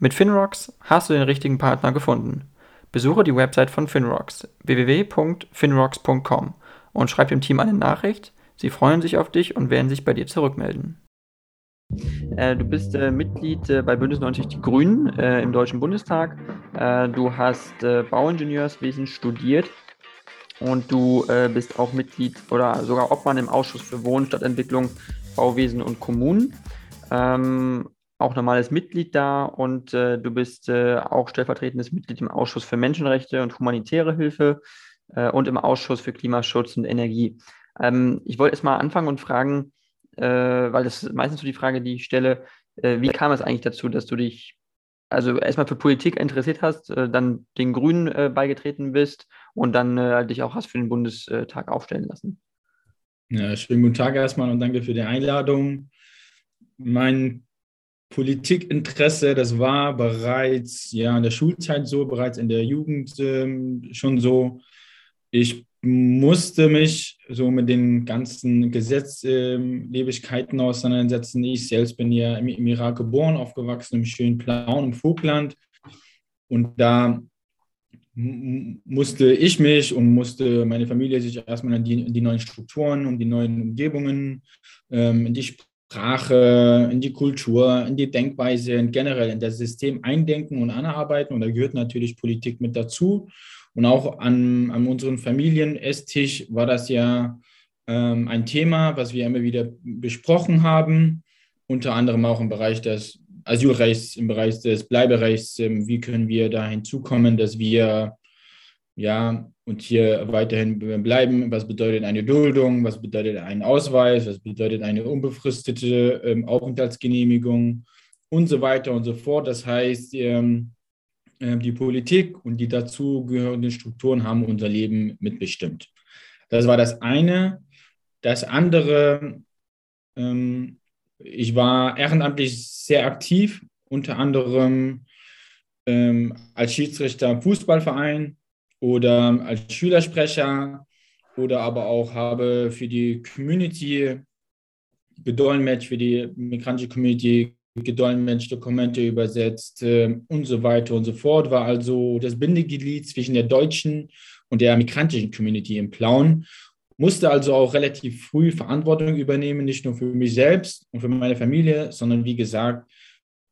Mit Finrocks hast du den richtigen Partner gefunden. Besuche die Website von Finrocks www.finrocks.com und schreib dem Team eine Nachricht. Sie freuen sich auf dich und werden sich bei dir zurückmelden. Äh, du bist äh, Mitglied äh, bei Bündnis 90 Die Grünen äh, im Deutschen Bundestag. Äh, du hast äh, Bauingenieurswesen studiert und du bist auch Mitglied oder sogar Obmann im Ausschuss für Wohnen, Stadtentwicklung, Bauwesen und Kommunen. Ähm, auch normales Mitglied da und du bist auch stellvertretendes Mitglied im Ausschuss für Menschenrechte und humanitäre Hilfe und im Ausschuss für Klimaschutz und Energie. Ähm, ich wollte erstmal anfangen und fragen, äh, weil das ist meistens so die Frage, die ich stelle, äh, wie kam es eigentlich dazu, dass du dich also erstmal für Politik interessiert hast, äh, dann den Grünen äh, beigetreten bist und dann äh, dich auch hast für den Bundestag aufstellen lassen? Ja, schönen guten Tag erstmal und danke für die Einladung. Mein Politikinteresse, das war bereits ja in der Schulzeit so, bereits in der Jugend ähm, schon so. Ich musste mich so mit den ganzen Gesetzlebigkeiten auseinandersetzen. Ich selbst bin ja im, im Irak geboren, aufgewachsen im schönen Plauen im Vogtland. Und da musste ich mich und musste meine Familie sich erstmal an die, die neuen Strukturen und die neuen Umgebungen, ähm, in die Sprache, in die Kultur, in die Denkweise und generell in das System eindenken und anarbeiten. Und da gehört natürlich Politik mit dazu. Und auch an, an unserem Familienesstisch war das ja ähm, ein Thema, was wir immer wieder besprochen haben, unter anderem auch im Bereich des Asylrechts, im Bereich des Bleiberechts. Ähm, wie können wir da hinzukommen, dass wir ja, und hier weiterhin bleiben. Was bedeutet eine Duldung? Was bedeutet ein Ausweis? Was bedeutet eine unbefristete ähm, Aufenthaltsgenehmigung? Und so weiter und so fort. Das heißt, ähm, ähm, die Politik und die dazugehörenden Strukturen haben unser Leben mitbestimmt. Das war das eine. Das andere, ähm, ich war ehrenamtlich sehr aktiv, unter anderem ähm, als Schiedsrichter im Fußballverein oder als Schülersprecher oder aber auch habe für die Community gedolmetscht, für die migrantische Community gedolmetscht, Dokumente übersetzt äh, und so weiter und so fort, war also das Bindeglied zwischen der deutschen und der migrantischen Community im Plauen. Musste also auch relativ früh Verantwortung übernehmen, nicht nur für mich selbst und für meine Familie, sondern wie gesagt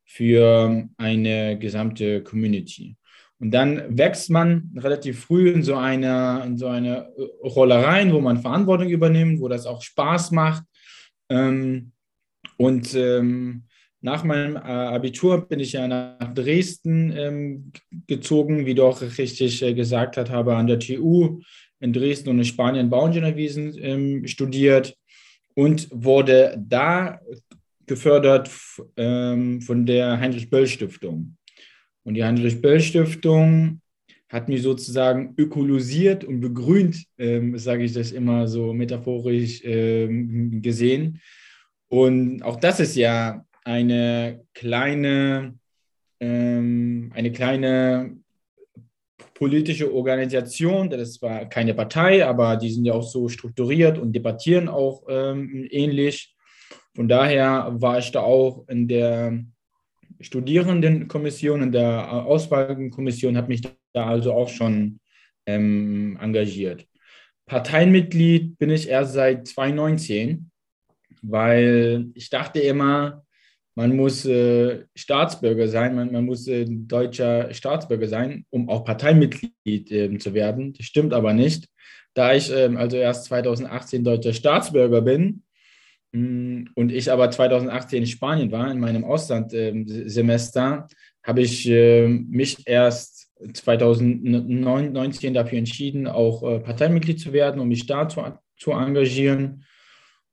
für eine gesamte Community. Und dann wächst man relativ früh in so eine, in so eine Rolle rein, wo man Verantwortung übernimmt, wo das auch Spaß macht. Ähm, und ähm, nach meinem äh, Abitur bin ich ja nach Dresden ähm, gezogen, wie du auch richtig äh, gesagt hast, habe an der TU in Dresden und in Spanien Bauingenieurwesen ähm, studiert und wurde da gefördert ähm, von der Heinrich-Böll-Stiftung. Und die Heinrich-Böll-Stiftung hat mich sozusagen ökologisiert und begrünt, ähm, sage ich das immer so metaphorisch ähm, gesehen. Und auch das ist ja eine kleine, ähm, eine kleine politische Organisation, das war keine Partei, aber die sind ja auch so strukturiert und debattieren auch ähm, ähnlich. Von daher war ich da auch in der Studierendenkommission, in der Auswahlkommission, habe mich da also auch schon ähm, engagiert. Parteimitglied bin ich erst seit 2019, weil ich dachte immer, man muss äh, Staatsbürger sein, man, man muss äh, deutscher Staatsbürger sein, um auch Parteimitglied äh, zu werden. Das stimmt aber nicht. Da ich ähm, also erst 2018 deutscher Staatsbürger bin und ich aber 2018 in Spanien war, in meinem Auslandssemester, habe ich ähm, mich erst 2019 dafür entschieden, auch äh, Parteimitglied zu werden, um mich da zu, zu engagieren.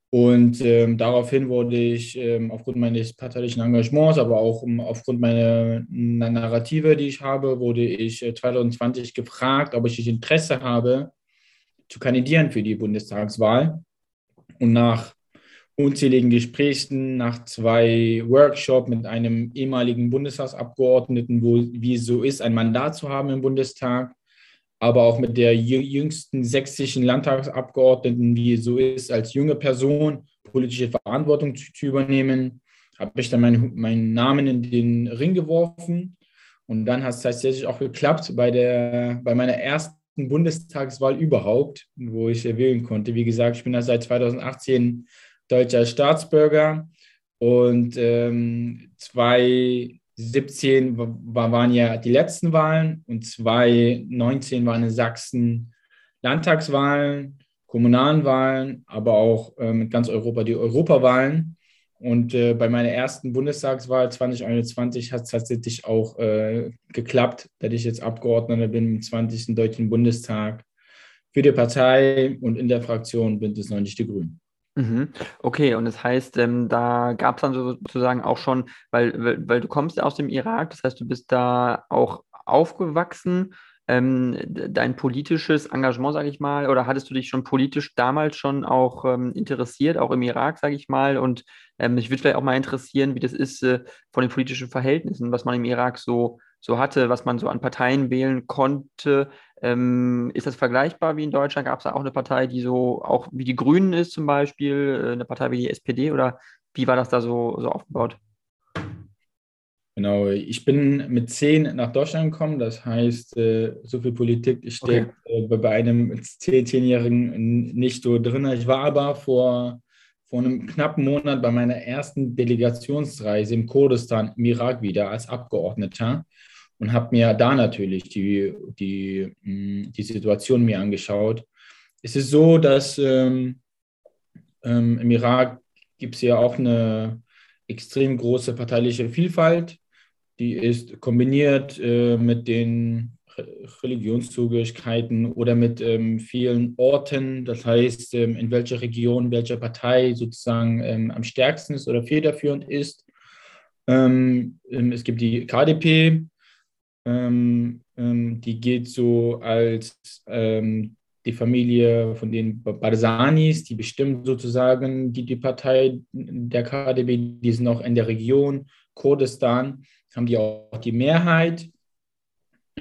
Und ähm, daraufhin wurde ich ähm, aufgrund meines parteilichen Engagements, aber auch um, aufgrund meiner Narrative, die ich habe, wurde ich äh, 2020 gefragt, ob ich Interesse habe, zu kandidieren für die Bundestagswahl. Und nach unzähligen Gesprächen, nach zwei Workshops mit einem ehemaligen Bundestagsabgeordneten, wo, wie es so ist, ein Mandat zu haben im Bundestag, aber auch mit der jüngsten sächsischen Landtagsabgeordneten, wie es so ist, als junge Person politische Verantwortung zu, zu übernehmen, habe ich dann meinen, meinen Namen in den Ring geworfen. Und dann hat es tatsächlich auch geklappt bei, der, bei meiner ersten Bundestagswahl überhaupt, wo ich wählen konnte. Wie gesagt, ich bin da seit 2018 deutscher Staatsbürger und ähm, 2017 war, waren ja die letzten Wahlen und 2019 waren in Sachsen Landtagswahlen, kommunalen Wahlen, aber auch äh, mit ganz Europa die Europawahlen. Und äh, bei meiner ersten Bundestagswahl 2021 hat es tatsächlich auch äh, geklappt, dass ich jetzt Abgeordneter bin im 20. Deutschen Bundestag für die Partei und in der Fraktion Bündnis 90 Die Grünen. Mhm. Okay, und das heißt, ähm, da gab es dann sozusagen auch schon, weil, weil, weil, du kommst aus dem Irak, das heißt, du bist da auch aufgewachsen. Ähm, dein politisches Engagement, sage ich mal, oder hattest du dich schon politisch damals schon auch ähm, interessiert, auch im Irak, sage ich mal? Und ähm, mich würde vielleicht auch mal interessieren, wie das ist äh, von den politischen Verhältnissen, was man im Irak so, so hatte, was man so an Parteien wählen konnte. Ähm, ist das vergleichbar wie in Deutschland? Gab es da auch eine Partei, die so auch wie die Grünen ist zum Beispiel, äh, eine Partei wie die SPD oder wie war das da so, so aufgebaut? Genau, ich bin mit zehn nach Deutschland gekommen, das heißt, äh, so viel Politik steckt okay. Äh, bei einem zehnjährigen nicht so drin. Ich war aber vor, vor einem knappen Monat bei meiner ersten Delegationsreise im Kurdistan im Irak wieder als Abgeordneter und habe mir da natürlich die, die, hm, die Situation mir angeschaut. Es ist so, dass ähm, ähm, im Irak gibt es ja auch eine extrem große parteiliche Vielfalt. Die ist kombiniert äh, mit den Religionszugehörigkeiten oder mit ähm, vielen Orten, das heißt, ähm, in welcher Region, welcher Partei sozusagen ähm, am stärksten ist oder federführend ist. Ähm, ähm, es gibt die KDP, ähm, ähm, die geht so als ähm, die Familie von den Barzanis, die bestimmt sozusagen die, die Partei der KDB, die sind auch in der Region Kurdistan, haben die auch die Mehrheit.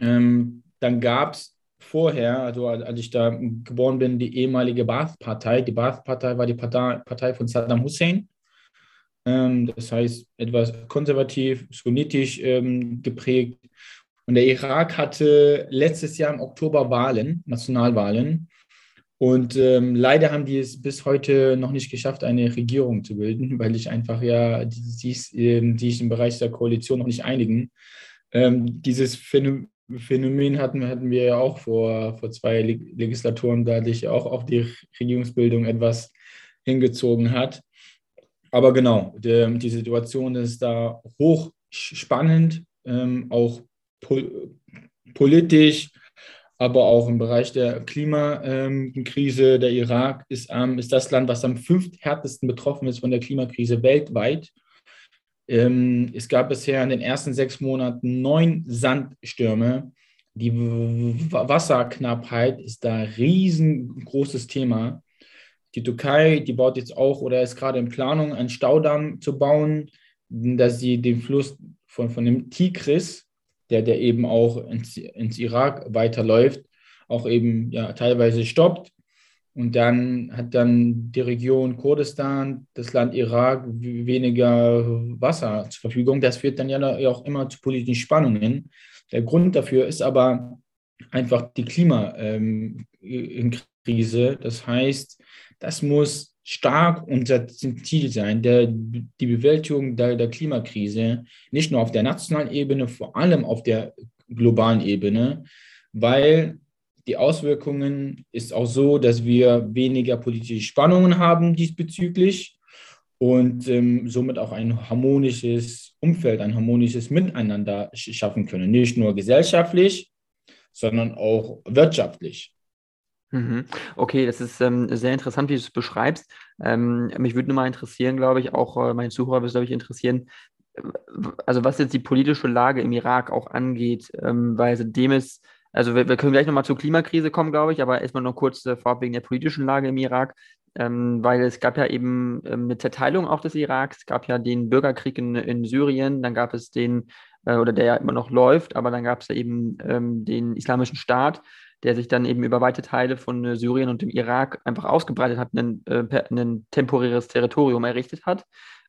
Ähm, dann gab es vorher, also als ich da geboren bin, die ehemalige Baath-Partei. Die Baath-Partei war die Partei, von Saddam Hussein. Ähm, das heißt, etwas konservativ, sunnitisch ähm, geprägt. Und der Irak hatte letztes Jahr im Oktober Wahlen, Nationalwahlen. Und ähm, leider haben die es bis heute noch nicht geschafft, eine Regierung zu bilden, weil ich einfach ja, die, die, ähm, die sich im Bereich der Koalition noch nicht einigen. Ähm, dieses Phänomen hatten, hatten wir ja auch vor, vor zwei Legislaturen, da sich auch auf die Regierungsbildung etwas hingezogen hat. Aber genau, die, die Situation ist da hochspannend, ähm, auch pol politisch, aber auch im Bereich der Klimakrise. Der Irak ist, ähm, ist das Land, was am fünfthärtesten betroffen ist von der Klimakrise weltweit. Ähm, es gab bisher in den ersten sechs Monaten neun Sandstürme. Die Wasserknappheit ist da ein riesengroßes Thema. Die Türkei, die baut jetzt auch oder ist gerade in Planung, einen Staudamm zu bauen, dass sie den Fluss von, von dem Tigris, der, der eben auch ins, ins Irak weiterläuft, auch eben ja, teilweise stoppt. Und dann hat dann die Region Kurdistan, das Land Irak, weniger Wasser zur Verfügung. Das führt dann ja auch immer zu politischen Spannungen. Der Grund dafür ist aber einfach die Klimakrise. Ähm, das heißt, das muss stark unser Ziel sein, der, die Bewältigung der, der Klimakrise, nicht nur auf der nationalen Ebene, vor allem auf der globalen Ebene, weil die Auswirkungen ist auch so, dass wir weniger politische Spannungen haben diesbezüglich und ähm, somit auch ein harmonisches Umfeld, ein harmonisches Miteinander schaffen können. Nicht nur gesellschaftlich, sondern auch wirtschaftlich. Mhm. Okay, das ist ähm, sehr interessant, wie du es beschreibst. Ähm, mich würde nur mal interessieren, glaube ich, auch äh, meine Zuhörer würde es, glaube ich, interessieren, also was jetzt die politische Lage im Irak auch angeht, ähm, weil seitdem es, also wir, wir können gleich nochmal zur Klimakrise kommen, glaube ich, aber erstmal noch kurz äh, vorab wegen der politischen Lage im Irak, ähm, weil es gab ja eben ähm, eine Zerteilung auch des Iraks, es gab ja den Bürgerkrieg in, in Syrien, dann gab es den, äh, oder der ja immer noch läuft, aber dann gab es ja eben ähm, den Islamischen Staat der sich dann eben über weite Teile von äh, Syrien und dem Irak einfach ausgebreitet hat, ein, äh, temporäres Territorium errichtet hat,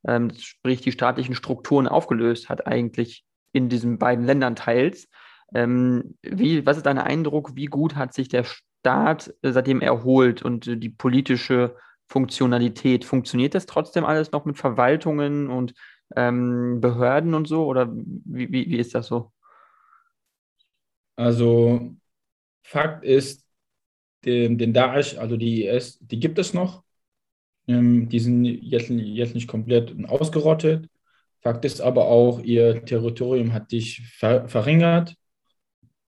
ähm, sprich die staatlichen Strukturen aufgelöst hat eigentlich in diesen beiden Ländern teils. Ähm, wie, was ist dein Eindruck, wie gut hat sich der Staat äh, seitdem erholt und äh, die politische Funktionalität? Funktioniert das trotzdem alles noch mit Verwaltungen und ähm, Behörden und so oder wie, wie, wie ist das so? Also Fakt ist, den, den Daesh, also die IS, die gibt es noch. Ähm, die sind jetzt, jetzt nicht komplett ausgerottet. Fakt ist aber auch, ihr Territorium hat sich ver verringert.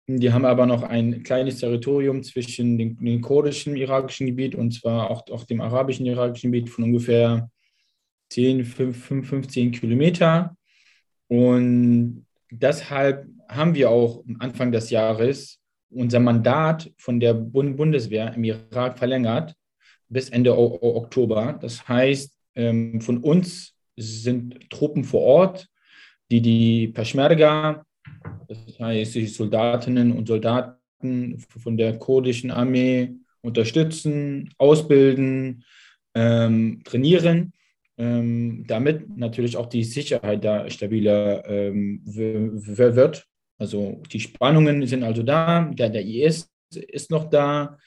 Die haben aber noch ein kleines Territorium zwischen dem, dem kurdischen irakischen Gebiet und zwar auch, auch dem arabischen irakischen Gebiet von ungefähr 10, 5, 15 Kilometer. Und deshalb haben wir auch Anfang des Jahres unser Mandat von der Bundeswehr im Irak verlängert bis Ende o Oktober. Das heißt, ähm, von uns sind Truppen vor Ort, die die Peschmerga, das heißt die Soldatinnen und Soldaten von der kurdischen Armee unterstützen, ausbilden, ähm, trainieren, ähm, damit natürlich auch die Sicherheit da stabiler ähm, wird. Also die Spannungen sind also da, der, der IS ist noch da.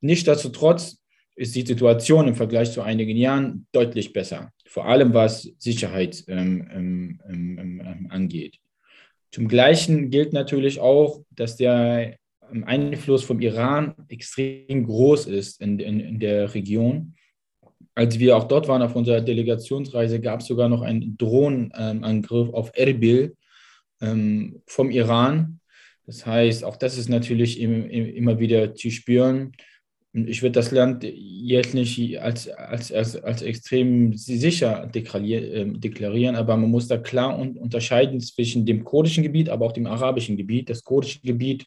Nichtsdestotrotz ist die Situation im Vergleich zu einigen Jahren deutlich besser, vor allem was Sicherheit ähm, ähm, ähm, ähm angeht. Zum Gleichen gilt natürlich auch, dass der Einfluss vom Iran extrem groß ist in, in, in der Region. Als wir auch dort waren auf unserer Delegationsreise, gab es sogar noch einen Drohnenangriff auf Erbil, ähm, vom Iran. Das heißt, auch das ist natürlich im, im, immer wieder zu spüren. Ich würde das Land jetzt nicht als, als, als, als extrem sicher ähm, deklarieren, aber man muss da klar unterscheiden zwischen dem kurdischen Gebiet, aber auch dem arabischen Gebiet. Das kurdische Gebiet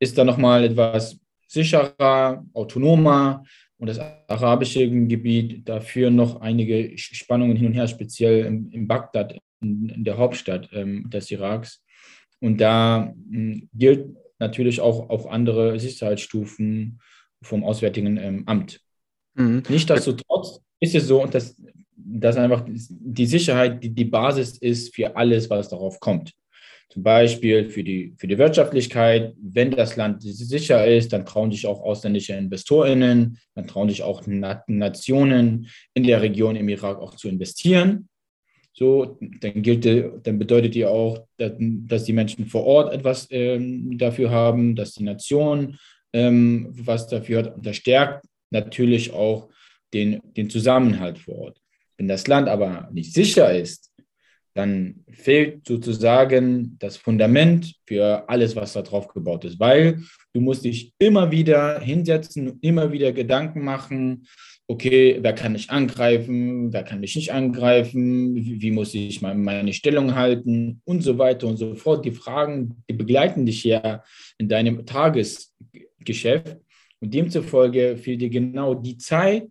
ist da nochmal etwas sicherer, autonomer und das arabische Gebiet dafür noch einige Spannungen hin und her, speziell in, in Bagdad, in, der Hauptstadt ähm, des Iraks. Und da mh, gilt natürlich auch, auch andere Sicherheitsstufen vom Auswärtigen ähm, Amt. Mhm. Nichtsdestotrotz ist es so, dass, dass einfach die Sicherheit die, die Basis ist für alles, was darauf kommt. Zum Beispiel für die, für die Wirtschaftlichkeit, wenn das Land sicher ist, dann trauen sich auch ausländische InvestorInnen, dann trauen sich auch Nationen in der Region im Irak auch zu investieren. So, dann gilt, dann bedeutet ja auch, dass die Menschen vor Ort etwas ähm, dafür haben, dass die Nation ähm, was dafür hat. Und das stärkt natürlich auch den, den Zusammenhalt vor Ort. Wenn das Land aber nicht sicher ist, dann fehlt sozusagen das Fundament für alles, was da drauf gebaut ist, weil du musst dich immer wieder hinsetzen, immer wieder Gedanken machen, okay, wer kann mich angreifen, wer kann mich nicht angreifen, wie, wie muss ich meine Stellung halten und so weiter und so fort. Die Fragen, die begleiten dich ja in deinem Tagesgeschäft und demzufolge fehlt dir genau die Zeit,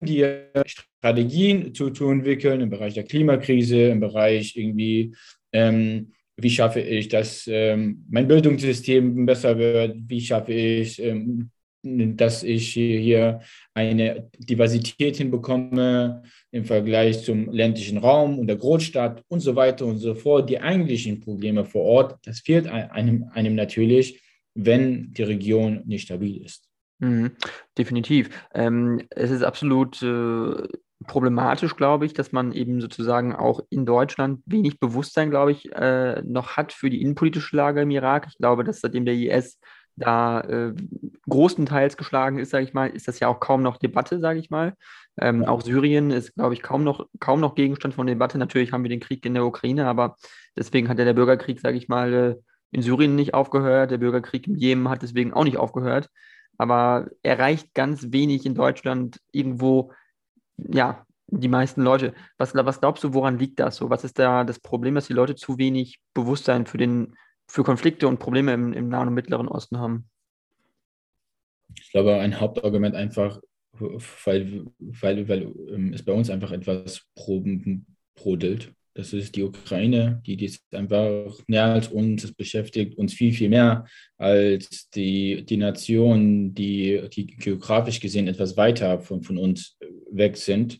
dir Strategien zu, zu entwickeln im Bereich der Klimakrise, im Bereich irgendwie, ähm, wie schaffe ich, dass ähm, mein Bildungssystem besser wird, wie schaffe ich, ähm, dass ich hier eine Diversität hinbekomme im Vergleich zum ländlichen Raum und der Großstadt und so weiter und so fort. Die eigentlichen Probleme vor Ort, das fehlt einem, einem natürlich, wenn die Region nicht stabil ist. Mhm, definitiv. Ähm, es ist absolut äh, problematisch, glaube ich, dass man eben sozusagen auch in Deutschland wenig Bewusstsein, glaube ich, äh, noch hat für die innenpolitische Lage im Irak. Ich glaube, dass seitdem der IS da äh, großenteils geschlagen ist, sage ich mal, ist das ja auch kaum noch Debatte, sage ich mal. Ähm, auch Syrien ist, glaube ich, kaum noch, kaum noch Gegenstand von Debatte. Natürlich haben wir den Krieg in der Ukraine, aber deswegen hat ja der Bürgerkrieg, sage ich mal, äh, in Syrien nicht aufgehört. Der Bürgerkrieg im Jemen hat deswegen auch nicht aufgehört. aber erreicht ganz wenig in Deutschland irgendwo, ja, die meisten Leute. Was, was glaubst du, woran liegt das so? Was ist da das Problem, dass die Leute zu wenig Bewusstsein für, den, für Konflikte und Probleme im, im Nahen und Mittleren Osten haben? Ich glaube, ein Hauptargument einfach, weil, weil, weil ähm, es bei uns einfach etwas brodelt. Das ist die Ukraine, die, ist einfach näher als uns, es beschäftigt uns viel, viel mehr als die, die Nationen, die, die geografisch gesehen etwas weiter von, von uns weg sind.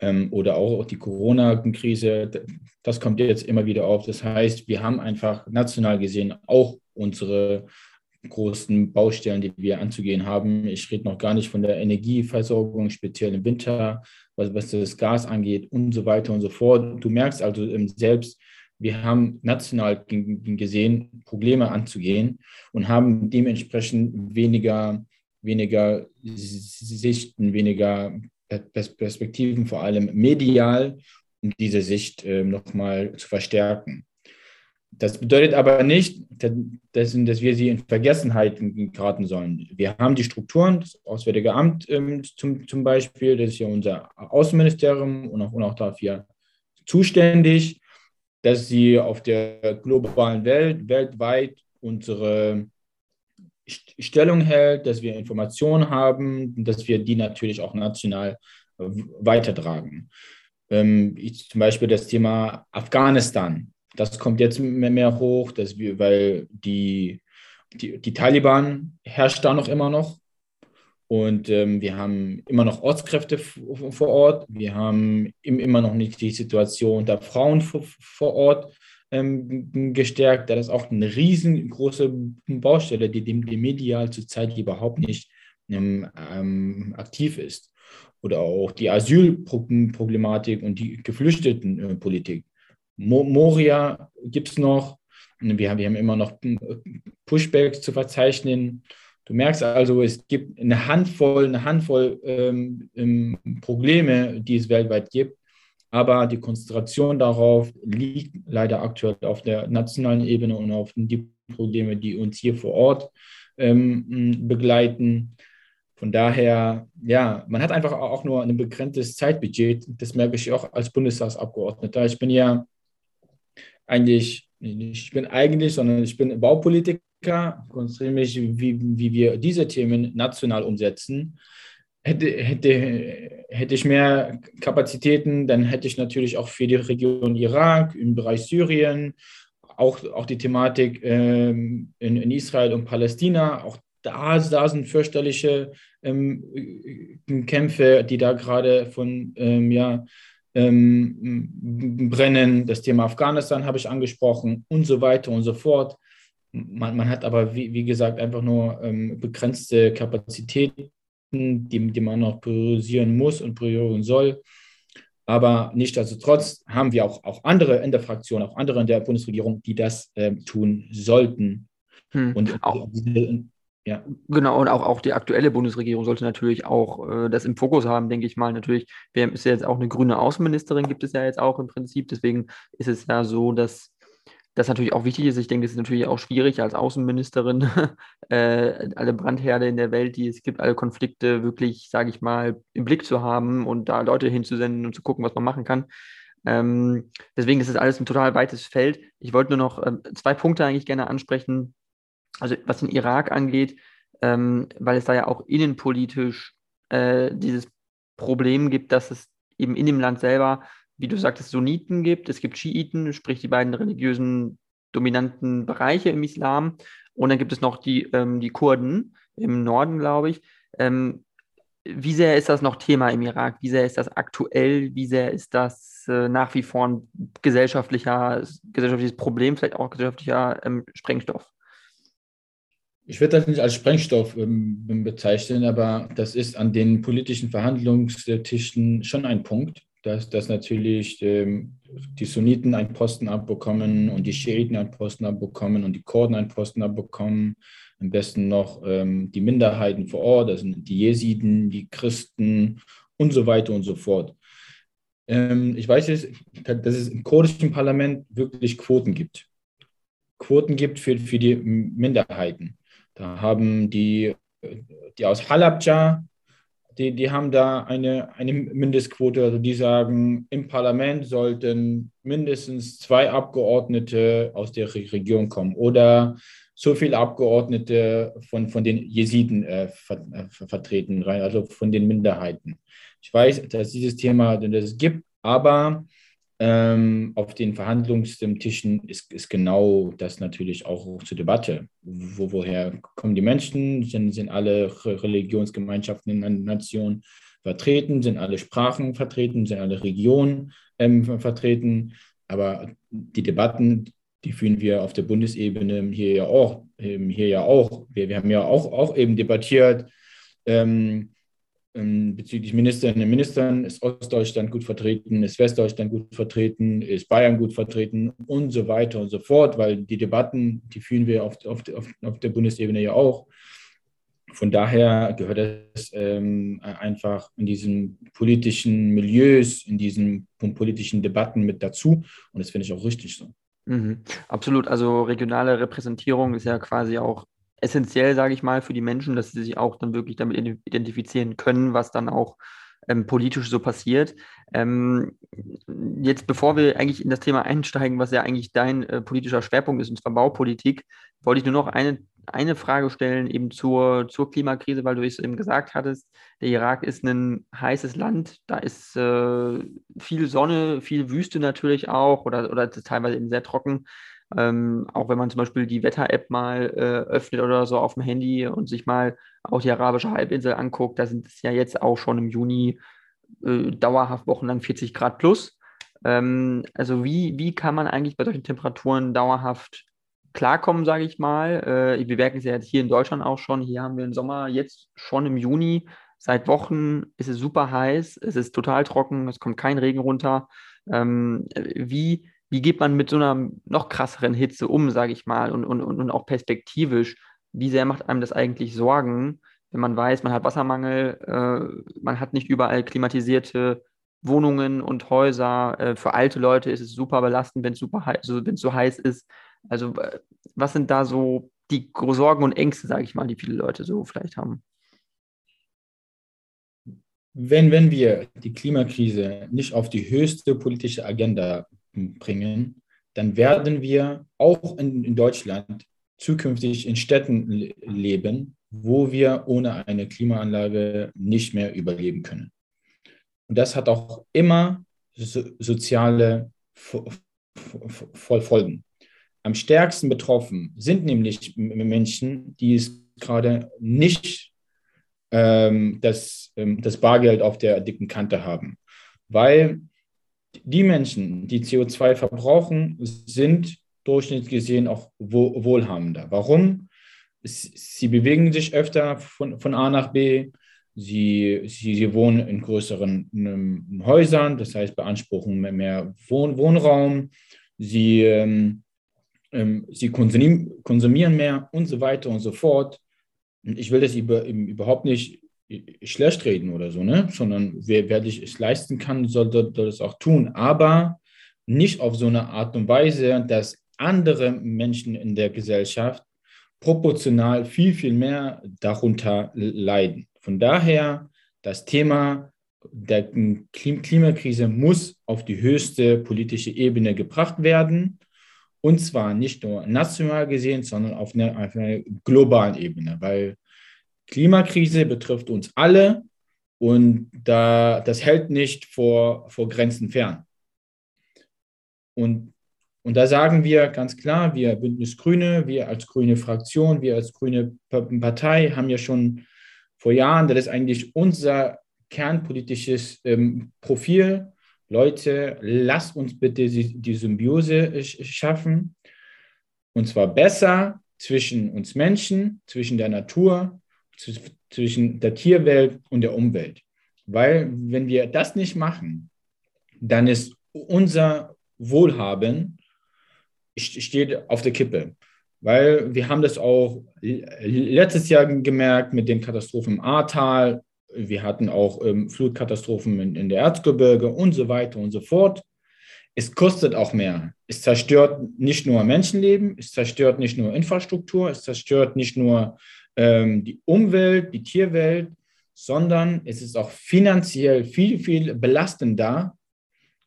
Ähm, oder auch die Corona-Krise, das kommt jetzt immer wieder auf. Das heißt, wir haben einfach national gesehen auch unsere großen Baustellen, die wir anzugehen haben. Ich rede noch gar nicht von der Energieversorgung, speziell im Winter, was, was das Gas angeht und so weiter und so fort. Du merkst also ähm, selbst, wir haben national gesehen Probleme anzugehen und haben dementsprechend weniger, weniger Sichten, weniger Perspektiven, vor allem medial, um diese Sicht äh, nochmal zu verstärken. Das bedeutet aber nicht, dass, wir sie in Vergessenheit geraten sollen. Wir haben die Strukturen, das Auswärtige Amt ähm, zum, zum Beispiel, das ist ja unser Außenministerium und auch, und auch dafür zuständig, dass sie auf der globalen Welt, weltweit unsere Stellung hält, dass wir Informationen haben, dass wir die natürlich auch national äh, weitertragen. Ähm, ich, zum Beispiel das Thema Afghanistan das kommt jetzt mehr, mehr hoch, dass wir, weil die, die, die Taliban herrscht da noch immer noch. Und ähm, wir haben immer noch Ortskräfte vor Ort. Wir haben im, immer noch nicht die Situation der Frauen vor, vor Ort ähm, gestärkt. Das ist auch eine riesengroße Baustelle, die dem die medial zurzeit überhaupt nicht ähm, ähm aktiv ist. Oder auch die Asylproblematik und die Geflüchtetenpolitik. Moria gibt es noch. Wir haben, wir haben immer noch Pushbacks zu verzeichnen. Du merkst also, es gibt eine Handvoll, eine Handvoll ähm, ähm, Probleme, die es weltweit gibt. Aber die Konzentration darauf liegt leider aktuell auf der nationalen Ebene und auf die Probleme, die uns hier vor Ort ähm, begleiten. Von daher, ja, man hat einfach auch nur ein begrenztes Zeitbudget. Das merke ich auch als Bundestagsabgeordneter. Ich bin ja eigentlich, ich bin eigentlich, sondern ich bin Baupolitiker, konzentriere mich, wie, wie wir diese Themen national umsetzen. Hätte, hätte, hätte ich mehr Kapazitäten, dann hätte ich natürlich auch für die Region Irak, im Bereich Syrien, auch, auch die Thematik ähm, in, in Israel und Palästina, auch da, da sind fürchterliche ähm, Kämpfe, die da gerade von ähm, ja, ähm, brennen. Das Thema Afghanistan habe ich angesprochen und so weiter und so fort. Man, man hat aber, wie, wie, gesagt, einfach nur ähm, begrenzte Kapazitäten, die, die man noch priorisieren muss und priorisieren soll. Aber nichtsdestotrotz haben wir auch, auch andere in der Fraktion, auch andere in der Bundesregierung, die das äh, tun sollten. Hm. Und auch, ja. Genau, und auch, auch die aktuelle Bundesregierung sollte natürlich auch äh, das im Fokus haben, denke ich mal. Natürlich, wir ist ja jetzt auch eine grüne Außenministerin, gibt es ja jetzt auch im Prinzip. Deswegen ist es ja so, dass das natürlich auch wichtig ist. Ich denke, es ist natürlich auch schwierig als Außenministerin, äh, alle Brandherde in der Welt, die es gibt, alle Konflikte wirklich, sage ich mal, im Blick zu haben und da Leute hinzusenden und zu gucken, was man machen kann. Ähm, deswegen ist es alles ein total weites Feld. Ich wollte nur noch äh, zwei Punkte eigentlich gerne ansprechen, also was den Irak angeht, ähm, weil es da ja auch innenpolitisch äh, dieses Problem gibt, dass es eben in dem Land selber, wie du sagtest, Sunniten gibt, es gibt Schiiten, sprich die beiden religiösen dominanten Bereiche im Islam, und dann gibt es noch die, ähm, die Kurden im Norden, glaube ich. Ähm, wie sehr ist das noch Thema im Irak? Wie sehr ist das aktuell? Wie sehr ist das äh, nach wie vor ein gesellschaftlicher, gesellschaftliches Problem, vielleicht auch gesellschaftlicher ähm, Sprengstoff? Ich würde das nicht als Sprengstoff ähm, bezeichnen, aber das ist an den politischen Verhandlungstischen schon ein Punkt, dass, dass natürlich ähm, die Sunniten einen Posten abbekommen und die Schiiten einen Posten abbekommen und die Kurden einen Posten abbekommen. Am besten noch ähm, die Minderheiten vor Ort, das sind die Jesiden, die Christen und so weiter und so fort. Ähm, ich weiß jetzt, dass es im kurdischen Parlament wirklich Quoten gibt. Quoten gibt für, für die Minderheiten. Da haben die die aus Halabja, die, die haben da eine, eine Mindestquote, also die sagen, im Parlament sollten mindestens zwei Abgeordnete aus der Regierung kommen oder so viele Abgeordnete von, von den Jesiden äh, ver, äh, vertreten, also von den Minderheiten. Ich weiß, dass dieses Thema dass es gibt, aber ähm, auf den Verhandlungstischen ist, ist genau das natürlich auch zur Debatte. Wo, woher kommen die Menschen? Sind, sind alle Religionsgemeinschaften in einer Nation vertreten? Sind alle Sprachen vertreten? Sind alle Regionen ähm, vertreten? Aber die Debatten, die führen wir auf der Bundesebene hier ja auch. Hier ja auch. Wir, wir haben ja auch, auch eben debattiert, ähm, ähm, bezüglich Ministerinnen und Ministern ist Ostdeutschland gut vertreten, ist Westdeutschland gut vertreten, ist Bayern gut vertreten und so weiter und so fort, weil die Debatten, die führen wir auf, auf, auf, auf der Bundesebene ja auch. Von daher gehört es ähm, einfach in diesen politischen Milieus, in diesen politischen Debatten mit dazu. Und das finde ich auch richtig so. Mhm, absolut. Also regionale Repräsentierung ist ja quasi auch essentiell, sage ich mal, für die Menschen, dass sie sich auch dann wirklich damit identifizieren können, was dann auch ähm, politisch so passiert. Ähm, jetzt, bevor wir eigentlich in das Thema einsteigen, was ja eigentlich dein äh, politischer Schwerpunkt ist, und zwar Baupolitik, wollte ich nur noch eine, eine Frage stellen, eben zur, zur Klimakrise, weil du es eben gesagt hattest, der Irak ist ein heißes Land, da ist äh, viel Sonne, viel Wüste natürlich auch oder, oder teilweise eben sehr trocken. Ähm, auch wenn man zum Beispiel die Wetter-App mal äh, öffnet oder so auf dem Handy und sich mal auch die arabische Halbinsel anguckt, da sind es ja jetzt auch schon im Juni äh, dauerhaft wochenlang 40 Grad plus. Ähm, also wie, wie kann man eigentlich bei solchen Temperaturen dauerhaft klarkommen, sage ich mal? Äh, wir merken es ja jetzt hier in Deutschland auch schon. Hier haben wir den Sommer jetzt schon im Juni. Seit Wochen ist es super heiß, es ist total trocken, es kommt kein Regen runter. Ähm, wie, wie geht man mit so einer noch krasseren Hitze um, sage ich mal, und, und, und auch perspektivisch? Wie sehr macht einem das eigentlich Sorgen, wenn man weiß, man hat Wassermangel, äh, man hat nicht überall klimatisierte Wohnungen und Häuser. Äh, für alte Leute ist es super belastend, wenn es also so heiß ist. Also was sind da so die Sorgen und Ängste, sage ich mal, die viele Leute so vielleicht haben? Wenn, wenn wir die Klimakrise nicht auf die höchste politische Agenda bringen, dann werden wir auch in, in Deutschland zukünftig in Städten leben, wo wir ohne eine Klimaanlage nicht mehr überleben können. Und das hat auch immer so, soziale Folgen. Am stärksten betroffen sind nämlich Menschen, die es gerade nicht ähm, das, ähm, das Bargeld auf der dicken Kante haben, weil die Menschen, die CO2 verbrauchen, sind durchschnittlich gesehen auch wohlhabender. Warum? Sie bewegen sich öfter von, von A nach B. Sie, sie, sie wohnen in größeren ähm, Häusern, das heißt beanspruchen mehr, Wohn, Wohnraum. Sie, ähm, ähm, sie konsumieren, konsumieren mehr und so weiter und so fort. Ich will das über, überhaupt nicht schlecht reden oder so, ne? sondern wer, wer es leisten kann, sollte das auch tun, aber nicht auf so eine Art und Weise, dass andere Menschen in der Gesellschaft proportional viel, viel mehr darunter leiden. Von daher, das Thema der Klimakrise muss auf die höchste politische Ebene gebracht werden. Und zwar nicht nur national gesehen, sondern auf einer, auf einer globalen Ebene, weil Klimakrise betrifft uns alle und da, das hält nicht vor, vor Grenzen fern. Und, und da sagen wir ganz klar, wir Bündnis Grüne, wir als grüne Fraktion, wir als grüne Partei haben ja schon vor Jahren, das ist eigentlich unser kernpolitisches ähm, Profil. Leute, lasst uns bitte die, die Symbiose schaffen. Und zwar besser zwischen uns Menschen, zwischen der Natur zwischen der Tierwelt und der Umwelt. Weil wenn wir das nicht machen, dann ist unser Wohlhaben steht auf der Kippe. Weil wir haben das auch letztes Jahr gemerkt mit den Katastrophen im Ahrtal. Wir hatten auch ähm, Flutkatastrophen in, in der Erzgebirge und so weiter und so fort. Es kostet auch mehr. Es zerstört nicht nur Menschenleben, es zerstört nicht nur Infrastruktur, es zerstört nicht nur ähm, die Umwelt, die Tierwelt, sondern es ist auch finanziell viel, viel belastender,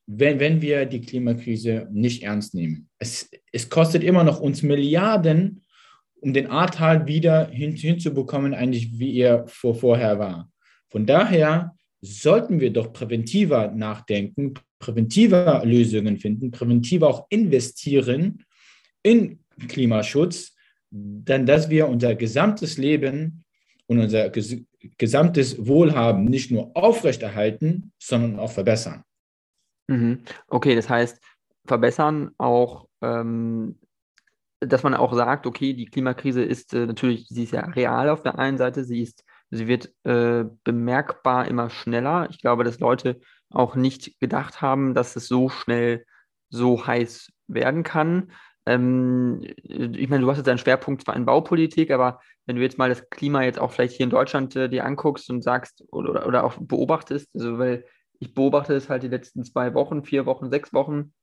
wenn, wenn wir die Klimakrise nicht ernst nehmen. Es, es kostet immer noch uns Milliarden, um den Ahrtal wieder hin, hinzubekommen, eigentlich wie er vor, vorher war. Von daher sollten wir doch präventiver nachdenken, präventiver Lösungen finden, präventiver auch investieren in Klimaschutz, dann dass wir unser gesamtes Leben und unser ges gesamtes Wohlhaben nicht nur aufrechterhalten, sondern auch verbessern. Mhm. Okay, das heißt, verbessern auch, ähm, dass man auch sagt, okay, die Klimakrise ist äh, natürlich, sie ist ja real auf der einen Seite, sie ist Sie wird äh, bemerkbar immer schneller. Ich glaube, dass Leute auch nicht gedacht haben, dass es so schnell so heiß werden kann. Ähm, ich meine, du hast jetzt einen Schwerpunkt zwar in Baupolitik, aber wenn du jetzt mal das Klima jetzt auch vielleicht hier in Deutschland äh, dir anguckst und sagst oder, oder auch beobachtest, also weil ich beobachte es halt die letzten zwei Wochen, vier Wochen, sechs Wochen,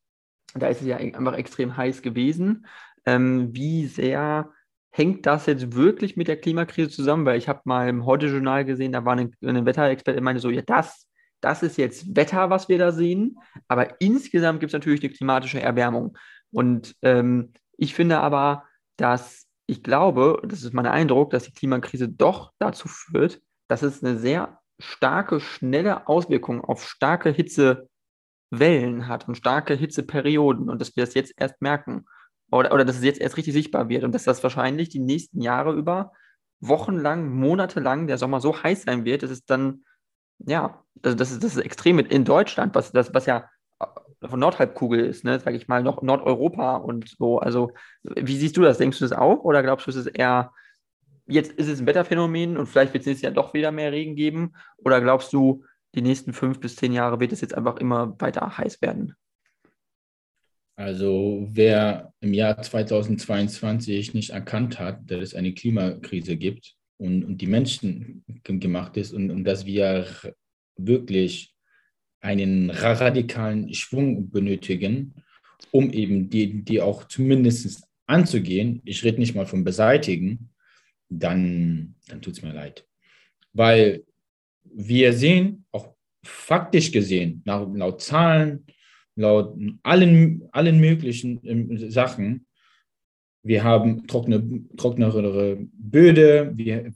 da ist es ja einfach extrem heiß gewesen. Ähm, wie sehr hängt das jetzt wirklich mit der Klimakrise zusammen? Weil ich habe mal im Heute-Journal gesehen, da war ein, ein Wetterexperte, der meinte so, ja, das, das ist jetzt Wetter, was wir da sehen, aber insgesamt gibt es natürlich eine klimatische Erwärmung. Und ähm, ich finde aber, dass ich glaube, das ist mein Eindruck, dass die Klimakrise doch dazu führt, dass es eine sehr starke, schnelle Auswirkung auf starke Hitzewellen hat und starke Hitzeperioden und dass wir das jetzt erst merken. Oder, oder dass es jetzt erst richtig sichtbar wird und dass das wahrscheinlich die nächsten Jahre über wochenlang, monatelang der Sommer so heiß sein wird, dass es dann, ja, also das ist, das ist extrem in Deutschland, was, das, was ja von Nordhalbkugel ist, ne, sage ich mal, noch Nordeuropa und so. Also, wie siehst du das? Denkst du das auch oder glaubst du, es ist eher, jetzt ist es ein Wetterphänomen und vielleicht wird es nächstes Jahr doch wieder mehr Regen geben? Oder glaubst du, die nächsten fünf bis zehn Jahre wird es jetzt einfach immer weiter heiß werden? Also wer im Jahr 2022 nicht erkannt hat, dass es eine Klimakrise gibt und, und die Menschen gemacht ist und, und dass wir wirklich einen radikalen Schwung benötigen, um eben die, die auch zumindest anzugehen, ich rede nicht mal vom Beseitigen, dann, dann tut es mir leid. Weil wir sehen, auch faktisch gesehen, nach, laut Zahlen, laut allen, allen möglichen ähm, Sachen. Wir haben trockene, trockenere Böde, wir,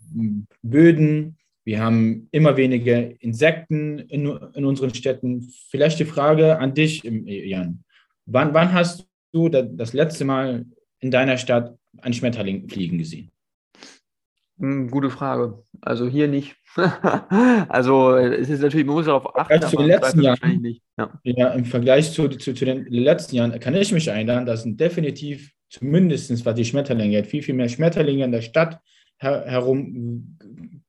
Böden, wir haben immer weniger Insekten in, in unseren Städten. Vielleicht die Frage an dich, Jan. Wann, wann hast du das letzte Mal in deiner Stadt einen Schmetterling fliegen gesehen? Hm, gute Frage. Also hier nicht. also es ist natürlich, man muss darauf achten. Zu den letzten Jahren. Ja. ja. im Vergleich zu, zu, zu, den letzten Jahren kann ich mich erinnern, dass definitiv zumindest was die Schmetterlinge, viel, viel mehr Schmetterlinge in der Stadt her herum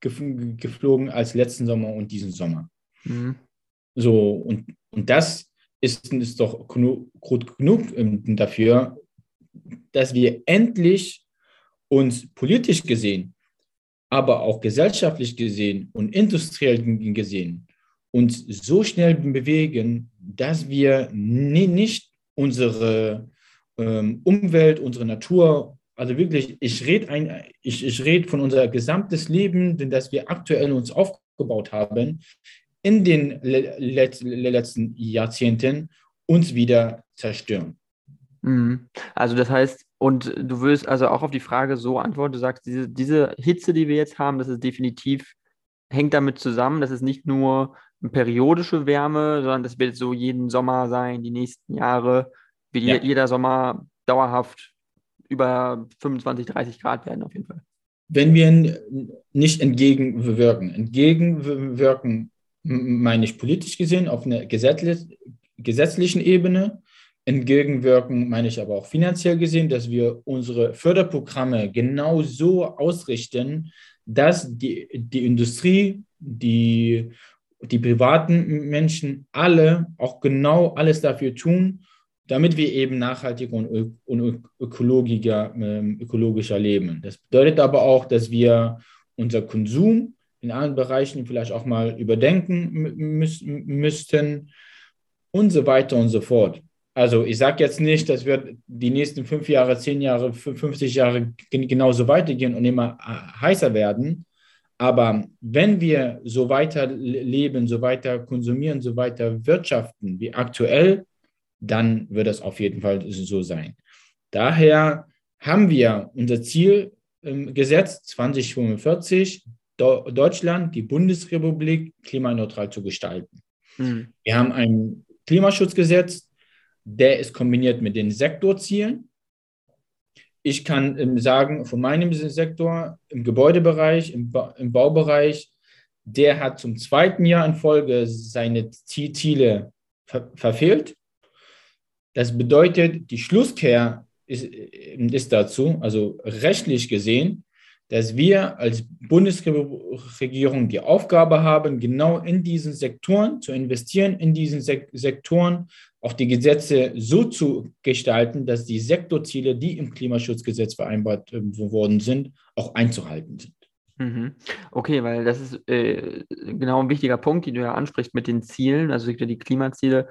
geflogen als letzten Sommer und diesen Sommer. Mhm. So, und, und das ist, ist doch genug, genug ähm, dafür, dass wir endlich uns politisch gesehen aber auch gesellschaftlich gesehen und industriell gesehen uns so schnell bewegen, dass wir nicht unsere ähm, Umwelt, unsere Natur, also wirklich, ich rede ich, ich red von unser gesamtes Leben, denn das wir aktuell uns aufgebaut haben, in den le letzten Jahrzehnten uns wieder zerstören. Mhm. Also das heißt, und du willst also auch auf die Frage so antworten, du sagst, diese, diese Hitze, die wir jetzt haben, das ist definitiv, hängt damit zusammen, das ist nicht nur eine periodische Wärme, sondern das wird so jeden Sommer sein, die nächsten Jahre, wird ja. jeder Sommer dauerhaft über 25, 30 Grad werden auf jeden Fall. Wenn wir nicht entgegenwirken, entgegenwirken meine ich politisch gesehen auf einer gesetzlichen Ebene, Entgegenwirken meine ich aber auch finanziell gesehen, dass wir unsere Förderprogramme genau so ausrichten, dass die, die Industrie, die, die privaten Menschen alle auch genau alles dafür tun, damit wir eben nachhaltiger und, und ökologischer, äh, ökologischer leben. Das bedeutet aber auch, dass wir unser Konsum in allen Bereichen vielleicht auch mal überdenken müssten und so weiter und so fort. Also ich sage jetzt nicht, dass wir die nächsten fünf Jahre, zehn Jahre, 50 Jahre genauso weitergehen und immer äh, heißer werden. Aber wenn wir so weiter leben, so weiter konsumieren, so weiter wirtschaften wie aktuell, dann wird es auf jeden Fall so sein. Daher haben wir unser Ziel ähm, gesetzt, 2045, Deutschland, die Bundesrepublik, klimaneutral zu gestalten. Mhm. Wir haben ein Klimaschutzgesetz, der ist kombiniert mit den Sektorzielen. Ich kann ähm, sagen, von meinem Sektor im Gebäudebereich, im, ba im Baubereich, der hat zum zweiten Jahr in Folge seine Ziele ver verfehlt. Das bedeutet, die Schlusskehr ist, ist dazu, also rechtlich gesehen, dass wir als Bundesregierung die Aufgabe haben, genau in diesen Sektoren zu investieren, in diesen Sek Sektoren auch die Gesetze so zu gestalten, dass die Sektorziele, die im Klimaschutzgesetz vereinbart äh, worden sind, auch einzuhalten sind. Mhm. Okay, weil das ist äh, genau ein wichtiger Punkt, den du ja ansprichst mit den Zielen, also die Klimaziele, äh,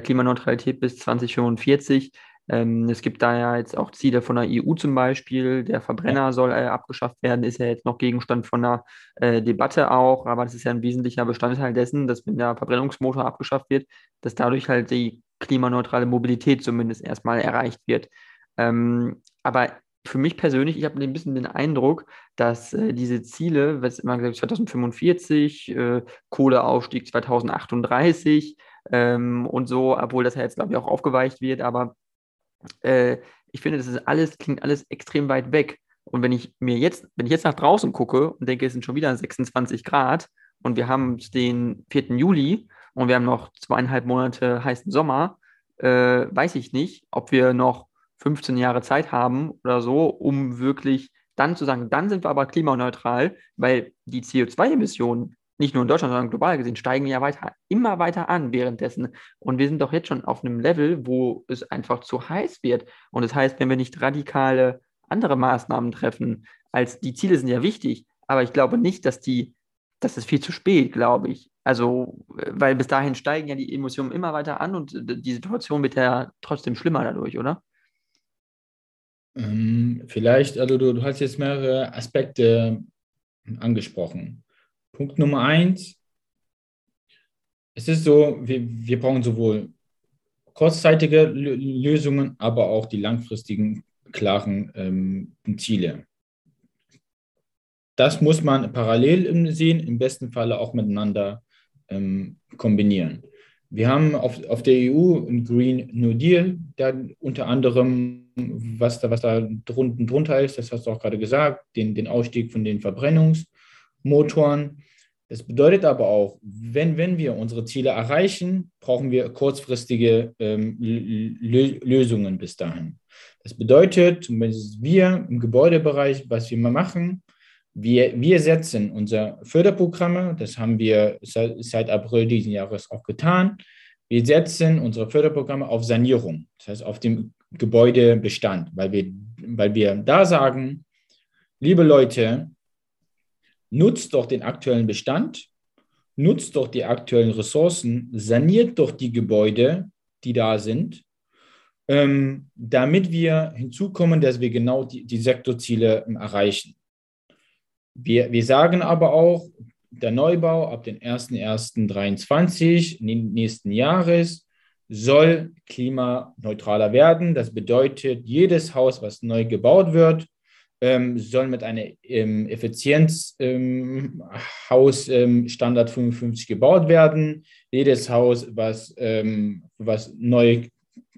Klimaneutralität bis 2045 ähm, es gibt da ja jetzt auch Ziele von der EU zum Beispiel. Der Verbrenner soll äh, abgeschafft werden, ist ja jetzt noch Gegenstand von einer äh, Debatte auch, aber das ist ja ein wesentlicher Bestandteil dessen, dass wenn der Verbrennungsmotor abgeschafft wird, dass dadurch halt die klimaneutrale Mobilität zumindest erstmal erreicht wird. Ähm, aber für mich persönlich, ich habe ein bisschen den Eindruck, dass äh, diese Ziele, was immer gesagt 2045, äh, Kohleaufstieg 2038 ähm, und so, obwohl das ja jetzt, glaube ich, auch aufgeweicht wird, aber äh, ich finde, das ist alles, klingt alles extrem weit weg. Und wenn ich mir jetzt, wenn ich jetzt nach draußen gucke und denke, es sind schon wieder 26 Grad und wir haben den 4. Juli und wir haben noch zweieinhalb Monate heißen Sommer, äh, weiß ich nicht, ob wir noch 15 Jahre Zeit haben oder so, um wirklich dann zu sagen, dann sind wir aber klimaneutral, weil die CO2-Emissionen nicht nur in Deutschland, sondern global gesehen, steigen ja weiter, immer weiter an währenddessen. Und wir sind doch jetzt schon auf einem Level, wo es einfach zu heiß wird. Und das heißt, wenn wir nicht radikale andere Maßnahmen treffen, als die Ziele sind ja wichtig, aber ich glaube nicht, dass die, das ist viel zu spät, glaube ich. Also, weil bis dahin steigen ja die Emotionen immer weiter an und die Situation wird ja trotzdem schlimmer dadurch, oder? Ähm, vielleicht, also du, du hast jetzt mehrere Aspekte angesprochen. Punkt Nummer eins. Es ist so, wir, wir brauchen sowohl kurzzeitige Lösungen, aber auch die langfristigen, klaren ähm, Ziele. Das muss man parallel sehen, im besten Falle auch miteinander ähm, kombinieren. Wir haben auf, auf der EU ein Green New Deal, da unter anderem, was da, was da drunten, drunter ist, das hast du auch gerade gesagt, den, den Ausstieg von den Verbrennungs- Motoren. Das bedeutet aber auch, wenn, wenn wir unsere Ziele erreichen, brauchen wir kurzfristige ähm, Lösungen bis dahin. Das bedeutet, wir im Gebäudebereich, was wir mal machen, wir, wir setzen unsere Förderprogramme, das haben wir seit, seit April diesen Jahres auch getan. Wir setzen unsere Förderprogramme auf Sanierung, das heißt auf dem Gebäudebestand, weil wir, weil wir da sagen, liebe Leute, nutzt doch den aktuellen Bestand, nutzt doch die aktuellen Ressourcen, saniert doch die Gebäude, die da sind, ähm, damit wir hinzukommen, dass wir genau die, die Sektorziele ähm, erreichen. Wir, wir sagen aber auch, der Neubau ab dem 01.01.2023 nächsten Jahres soll klimaneutraler werden. Das bedeutet, jedes Haus, was neu gebaut wird, ähm, soll mit einer ähm, Effizienzhausstandard ähm, 55 ähm, gebaut werden. Jedes Haus, was, ähm, was neu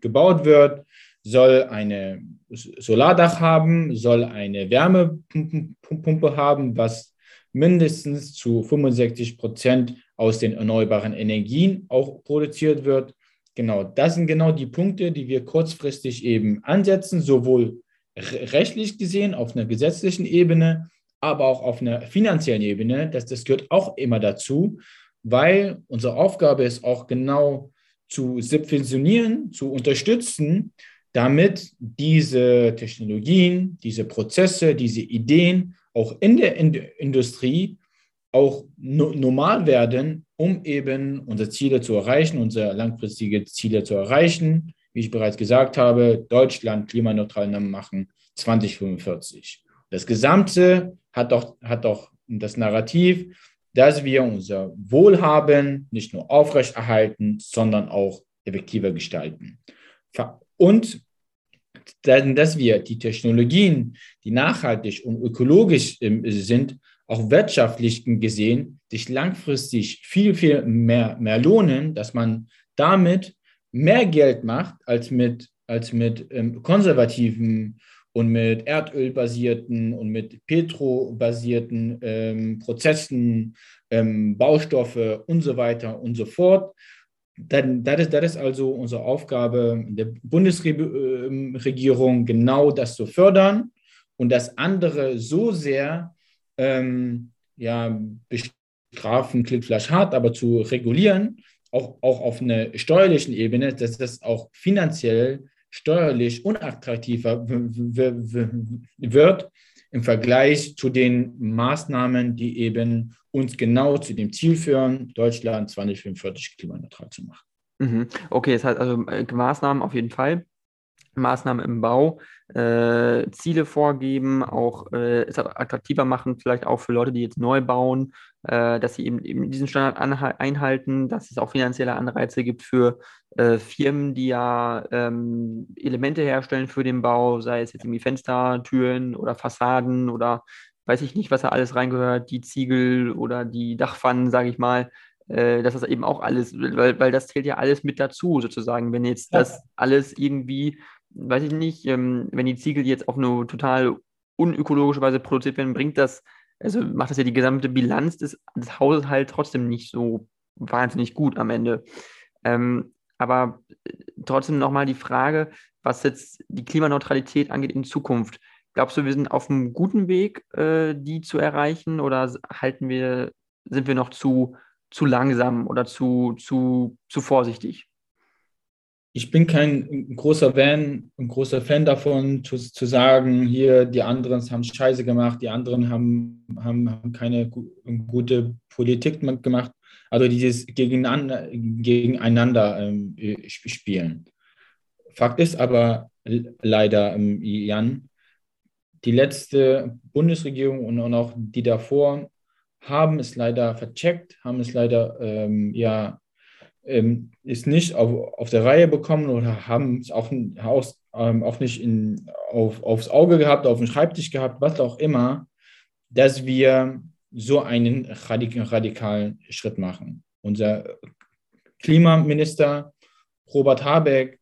gebaut wird, soll eine Solardach haben, soll eine Wärmepumpe haben, was mindestens zu 65 Prozent aus den erneuerbaren Energien auch produziert wird. Genau, das sind genau die Punkte, die wir kurzfristig eben ansetzen, sowohl rechtlich gesehen, auf einer gesetzlichen Ebene, aber auch auf einer finanziellen Ebene. Das, das gehört auch immer dazu, weil unsere Aufgabe ist auch genau zu subventionieren, zu unterstützen, damit diese Technologien, diese Prozesse, diese Ideen auch in der Industrie auch normal werden, um eben unsere Ziele zu erreichen, unsere langfristige Ziele zu erreichen, wie ich bereits gesagt habe, Deutschland klimaneutral machen 2045. Das Gesamte hat doch, hat doch das Narrativ, dass wir unser Wohlhaben nicht nur aufrechterhalten, sondern auch effektiver gestalten. Und dass wir die Technologien, die nachhaltig und ökologisch ähm, sind, auch wirtschaftlich gesehen, sich langfristig viel, viel mehr, mehr lohnen, dass man damit mehr Geld macht als mit, als mit ähm, konservativen und mit Erdölbasierten und mit Petrobasierten ähm, Prozessen, ähm, Baustoffe und so weiter und so fort. Dann, das, ist, das ist also unsere Aufgabe der Bundesregierung, genau das zu fördern und das andere so sehr ähm, ja, bestrafen, klingt hart, aber zu regulieren, auch, auch auf einer steuerlichen Ebene, dass das auch finanziell steuerlich unattraktiver wird im Vergleich zu den Maßnahmen, die eben uns genau zu dem Ziel führen, Deutschland 2045 klimaneutral zu machen. Mhm. Okay, das heißt also äh, Maßnahmen auf jeden Fall. Maßnahmen im Bau, äh, Ziele vorgeben, auch äh, es attraktiver machen, vielleicht auch für Leute, die jetzt neu bauen, dass sie eben, eben diesen Standard einhalten, dass es auch finanzielle Anreize gibt für äh, Firmen, die ja ähm, Elemente herstellen für den Bau, sei es jetzt irgendwie Fenster, Türen oder Fassaden oder weiß ich nicht, was da alles reingehört, die Ziegel oder die Dachpfannen, sage ich mal, äh, dass das eben auch alles, weil, weil das zählt ja alles mit dazu, sozusagen. Wenn jetzt ja. das alles irgendwie weiß ich nicht, ähm, wenn die Ziegel jetzt auf eine total unökologische Weise produziert werden, bringt das, also macht das ja die gesamte Bilanz des, des Hauses halt trotzdem nicht so wahnsinnig gut am Ende. Ähm, aber äh, trotzdem nochmal die Frage, was jetzt die Klimaneutralität angeht in Zukunft. Glaubst du, wir sind auf einem guten Weg, äh, die zu erreichen, oder halten wir, sind wir noch zu, zu langsam oder zu, zu, zu vorsichtig? Ich bin kein großer Fan, ein großer Fan davon, zu, zu sagen, hier, die anderen haben Scheiße gemacht, die anderen haben, haben, haben keine gute Politik gemacht. Also dieses gegeneinander, gegeneinander ähm, spielen. Fakt ist aber leider, ähm, Jan, die letzte Bundesregierung und auch die davor haben es leider vercheckt, haben es leider ähm, ja ähm, ist nicht auf, auf der Reihe bekommen oder haben es auch, auch, ähm, auch nicht in, auf, aufs Auge gehabt, auf dem Schreibtisch gehabt, was auch immer, dass wir so einen radikalen Schritt machen. Unser Klimaminister Robert Habeck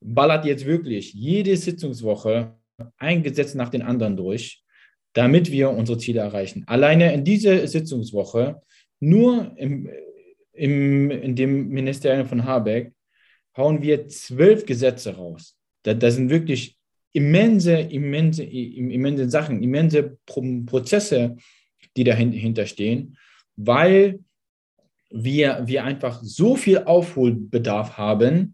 ballert jetzt wirklich jede Sitzungswoche ein Gesetz nach den anderen durch, damit wir unsere Ziele erreichen. Alleine in dieser Sitzungswoche nur im, im, in dem Ministerium von Habeck hauen wir zwölf Gesetze raus. Da, da sind wirklich immense, immense, immense Sachen, immense Prozesse, die dahinter stehen, weil wir, wir einfach so viel Aufholbedarf haben,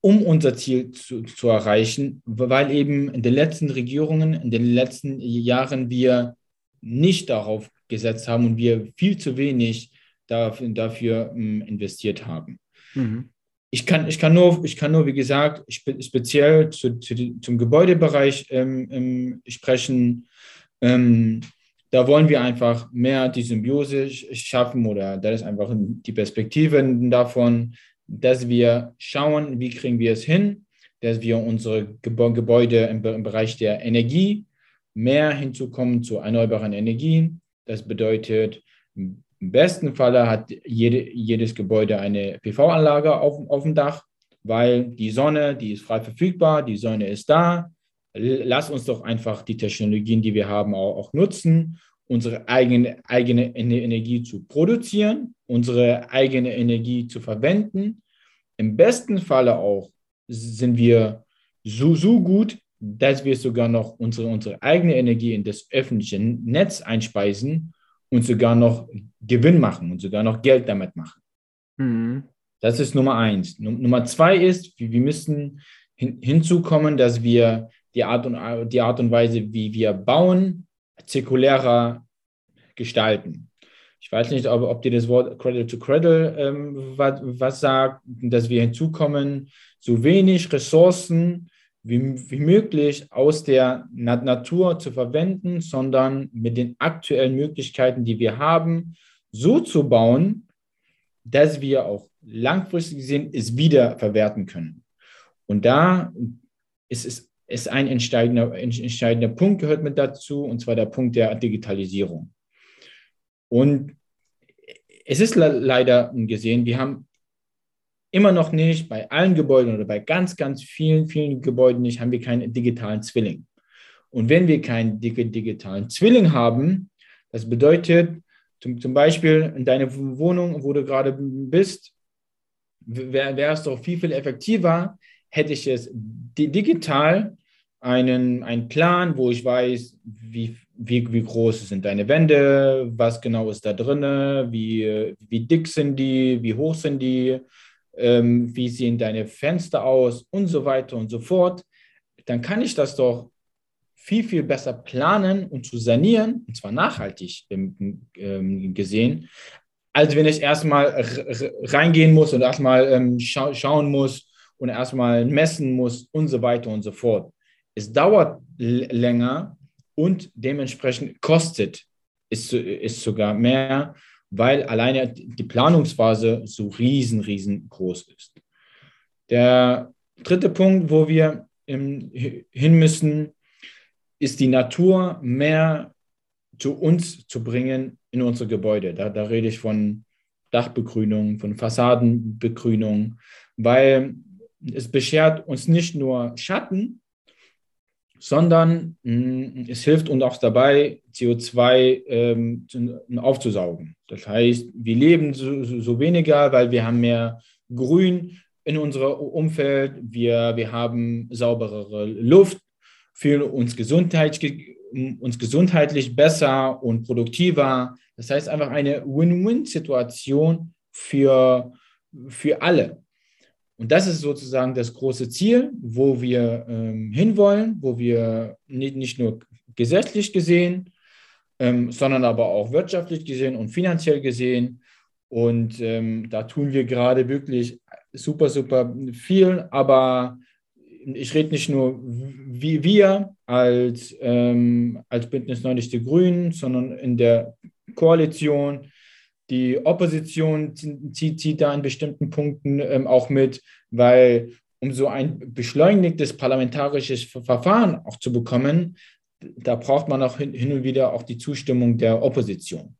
um unser Ziel zu, zu erreichen, weil eben in den letzten Regierungen, in den letzten Jahren wir nicht darauf gesetzt haben und wir viel zu wenig dafür, ähm, investiert haben. Mhm. Ich kann, ich, kann nur, ich kann nur, wie gesagt, spe speziell zu, zu zum Gebäudebereich ähm, ähm, sprechen. Ähm, da wollen wir einfach mehr die Symbiose schaffen oder das ist einfach die Perspektive davon, dass wir schauen, wie kriegen wir es hin, dass wir unsere Gebäude im, im Bereich der Energie mehr hinzukommen zu erneuerbaren Energien. Das bedeutet im besten Falle hat jede, jedes Gebäude eine PV-Anlage auf, auf dem Dach, weil die Sonne, die ist frei verfügbar, die Sonne ist da. Lass uns doch einfach die Technologien, die wir haben, auch, auch nutzen, unsere eigene, eigene Energie zu produzieren, unsere eigene Energie zu verwenden. Im besten Falle auch sind wir so, so gut, dass wir sogar noch unsere, unsere eigene Energie in das öffentliche Netz einspeisen und sogar noch Gewinn machen und sogar noch Geld damit machen. Mhm. Das ist Nummer eins. Nummer zwei ist, wir müssen hin, hinzukommen, dass wir die Art, und, die Art und Weise, wie wir bauen, zirkulärer gestalten. Ich weiß nicht, ob, ob dir das Wort Cradle to Cradle ähm, was, was sagt, dass wir hinzukommen, so wenig Ressourcen wie, wie möglich aus der Natur zu verwenden, sondern mit den aktuellen Möglichkeiten, die wir haben, so zu bauen, dass wir auch langfristig gesehen es wieder verwerten können. Und da ist es ist ein entscheidender, entscheidender Punkt, gehört mit dazu, und zwar der Punkt der Digitalisierung. Und es ist leider gesehen, wir haben immer noch nicht bei allen Gebäuden oder bei ganz, ganz vielen, vielen Gebäuden nicht, haben wir keinen digitalen Zwilling. Und wenn wir keinen digitalen Zwilling haben, das bedeutet zum, zum Beispiel in deiner Wohnung, wo du gerade bist, wäre es doch viel, viel effektiver, hätte ich es digital einen, einen Plan, wo ich weiß, wie, wie, wie groß sind deine Wände, was genau ist da drin, wie, wie dick sind die, wie hoch sind die, ähm, wie sehen deine Fenster aus und so weiter und so fort, dann kann ich das doch viel, viel besser planen und zu sanieren, und zwar nachhaltig ähm, gesehen, als wenn ich erstmal reingehen muss und erstmal ähm, scha schauen muss und erstmal messen muss und so weiter und so fort. Es dauert länger und dementsprechend kostet es ist sogar mehr, weil alleine die Planungsphase so riesen, riesengroß ist. Der dritte Punkt, wo wir hin müssen, ist die Natur mehr zu uns zu bringen in unsere Gebäude. Da, da rede ich von Dachbegrünung, von Fassadenbegrünung, weil es beschert uns nicht nur Schatten, sondern mh, mm, es hilft uns auch dabei, CO2 ähm, aufzusaugen. Das heißt, wir leben so, so, weniger, weil wir haben mehr Grün in unserem Umfeld, wir, wir haben sauberere Luft, fühlen uns, Gesundheit, uns gesundheitlich besser und produktiver. Das heißt einfach eine Win-Win-Situation für, für alle. Und das ist sozusagen das große Ziel, wo wir ähm, hinwollen, wo wir nicht, nicht nur gesetzlich gesehen, ähm, sondern aber auch wirtschaftlich gesehen und finanziell gesehen. Und ähm, da tun wir gerade wirklich super, super viel. Aber ich rede nicht nur wie wir als, ähm, als Bündnis 90 Die Grünen, sondern in der Koalition die Opposition zieht, zieht da in bestimmten Punkten ähm, auch mit, weil um so ein beschleunigtes parlamentarisches Verfahren auch zu bekommen, da braucht man auch hin, hin und wieder auch die Zustimmung der Opposition.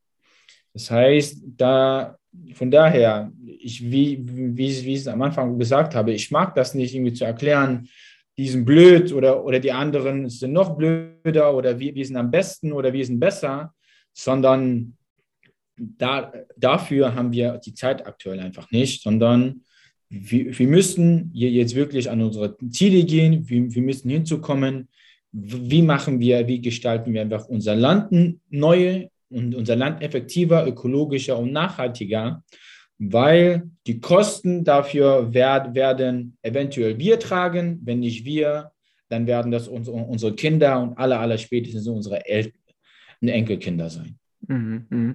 Das heißt, da von daher, ich, wie, wie, wie ich es am Anfang gesagt habe, ich mag das nicht irgendwie zu erklären, die sind blöd oder, oder die anderen sind noch blöder oder wir, wir sind am besten oder wir sind besser, sondern da, dafür haben wir die Zeit aktuell einfach nicht, sondern wir, wir müssen jetzt wirklich an unsere Ziele gehen, wir, wir müssen hinzukommen, wie machen wir, wie gestalten wir einfach unser Land neu und unser Land effektiver, ökologischer und nachhaltiger, weil die Kosten dafür werd, werden eventuell wir tragen, wenn nicht wir, dann werden das unsere, unsere Kinder und alle, aller spätestens unsere Eltern, Enkelkinder sein. Mhm, mh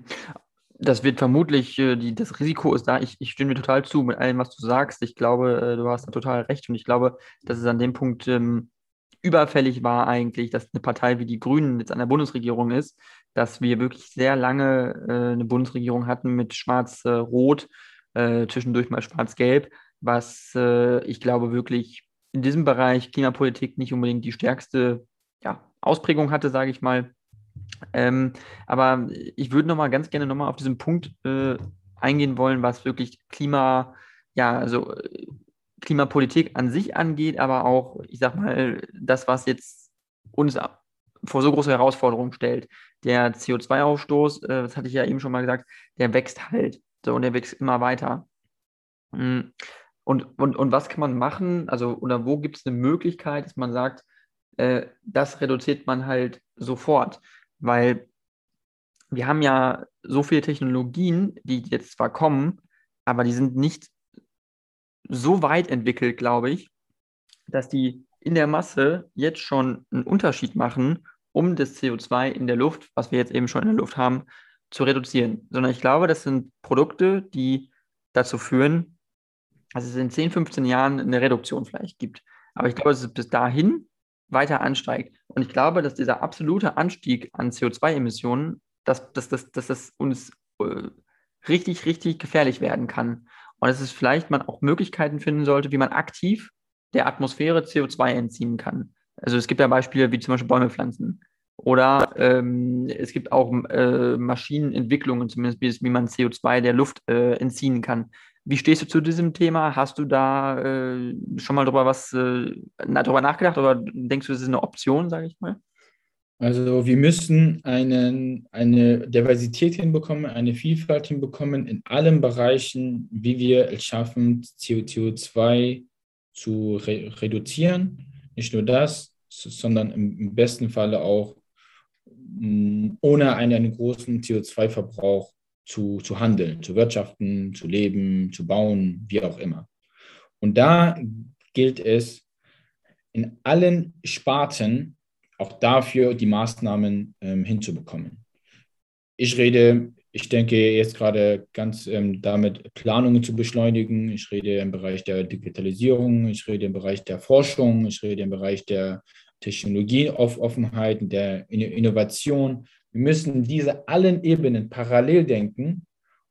das wird vermutlich, äh, die, das Risiko ist da, ich, ich stimme dir total zu mit allem, was du sagst. Ich glaube, äh, du hast da total recht und ich glaube, dass es an dem Punkt ähm, überfällig war eigentlich, dass eine Partei wie die Grünen jetzt an der Bundesregierung ist, dass wir wirklich sehr lange äh, eine Bundesregierung hatten mit Schwarz-Rot, äh, zwischendurch mal Schwarz-Gelb, was äh, ich glaube wirklich in diesem Bereich Klimapolitik nicht unbedingt die stärkste ja, Ausprägung hatte, sage ich mal. Ähm, aber ich würde noch mal ganz gerne noch mal auf diesen Punkt äh, eingehen wollen, was wirklich Klima, ja, also äh, Klimapolitik an sich angeht, aber auch, ich sag mal, das, was jetzt uns vor so große Herausforderungen stellt. Der CO2-Ausstoß, äh, das hatte ich ja eben schon mal gesagt, der wächst halt. So, und der wächst immer weiter. Mm, und, und, und was kann man machen? Also, oder wo gibt es eine Möglichkeit, dass man sagt, äh, das reduziert man halt sofort? Weil wir haben ja so viele Technologien, die jetzt zwar kommen, aber die sind nicht so weit entwickelt, glaube ich, dass die in der Masse jetzt schon einen Unterschied machen, um das CO2 in der Luft, was wir jetzt eben schon in der Luft haben, zu reduzieren, sondern ich glaube, das sind Produkte, die dazu führen, dass es in 10, 15 Jahren eine Reduktion vielleicht gibt. Aber ich glaube, es bis dahin weiter ansteigt. Und ich glaube, dass dieser absolute Anstieg an CO2-Emissionen, dass, dass, dass, dass das uns äh, richtig, richtig gefährlich werden kann. Und dass es vielleicht man auch Möglichkeiten finden sollte, wie man aktiv der Atmosphäre CO2 entziehen kann. Also es gibt ja Beispiele wie zum Beispiel Bäume pflanzen. Oder ähm, es gibt auch äh, Maschinenentwicklungen, zumindest wie, man CO2 der Luft äh, entziehen kann. Wie stehst du zu diesem Thema? Hast du da äh, schon mal drüber was äh, na, drüber nachgedacht oder denkst du, das ist eine Option, sage ich mal? Also wir müssen einen, eine Diversität hinbekommen, eine Vielfalt hinbekommen in allen Bereichen, wie wir es schaffen, CO2 zu re reduzieren. Nicht nur das, sondern im besten Falle auch ohne einen, einen großen CO2-Verbrauch zu, zu handeln, zu wirtschaften, zu leben, zu bauen, wie auch immer. Und da gilt es, in allen Sparten auch dafür die Maßnahmen ähm, hinzubekommen. Ich rede, ich denke jetzt gerade ganz ähm, damit, Planungen zu beschleunigen. Ich rede im Bereich der Digitalisierung, ich rede im Bereich der Forschung, ich rede im Bereich der Technologieoffenheit, der Innovation. Wir müssen diese allen Ebenen parallel denken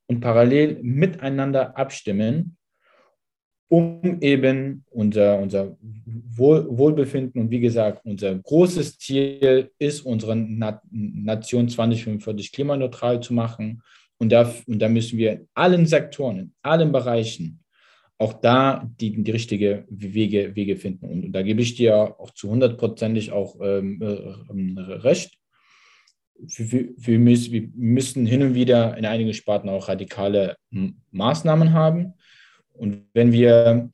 und parallel miteinander abstimmen, um eben unser, unser Wohl, Wohlbefinden und wie gesagt, unser großes Ziel ist, unsere Nation 2045 klimaneutral zu machen. Und da, und da müssen wir in allen Sektoren, in allen Bereichen auch da die, die richtige Wege, Wege finden. Und, und da gebe ich dir auch zu hundertprozentig auch ähm, äh, recht. Wir, wir, müssen, wir müssen hin und wieder in einigen Sparten auch radikale Maßnahmen haben. Und wenn wir